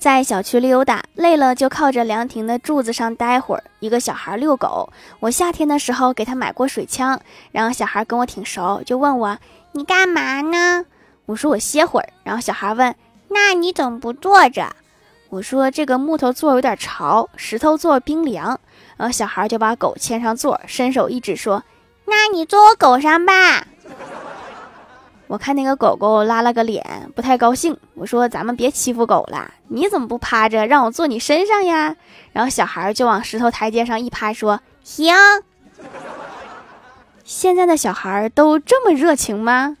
在小区溜达，累了就靠着凉亭的柱子上待会儿。一个小孩遛狗，我夏天的时候给他买过水枪，然后小孩跟我挺熟，就问我你干嘛呢？我说我歇会儿。然后小孩问那你怎么不坐着？我说这个木头座有点潮，石头座冰凉。然后小孩就把狗牵上座，伸手一指说那你坐我狗上吧。我看那个狗狗拉了个脸，不太高兴。我说：“咱们别欺负狗了，你怎么不趴着，让我坐你身上呀？”然后小孩就往石头台阶上一趴，说：“行。”现在的小孩都这么热情吗？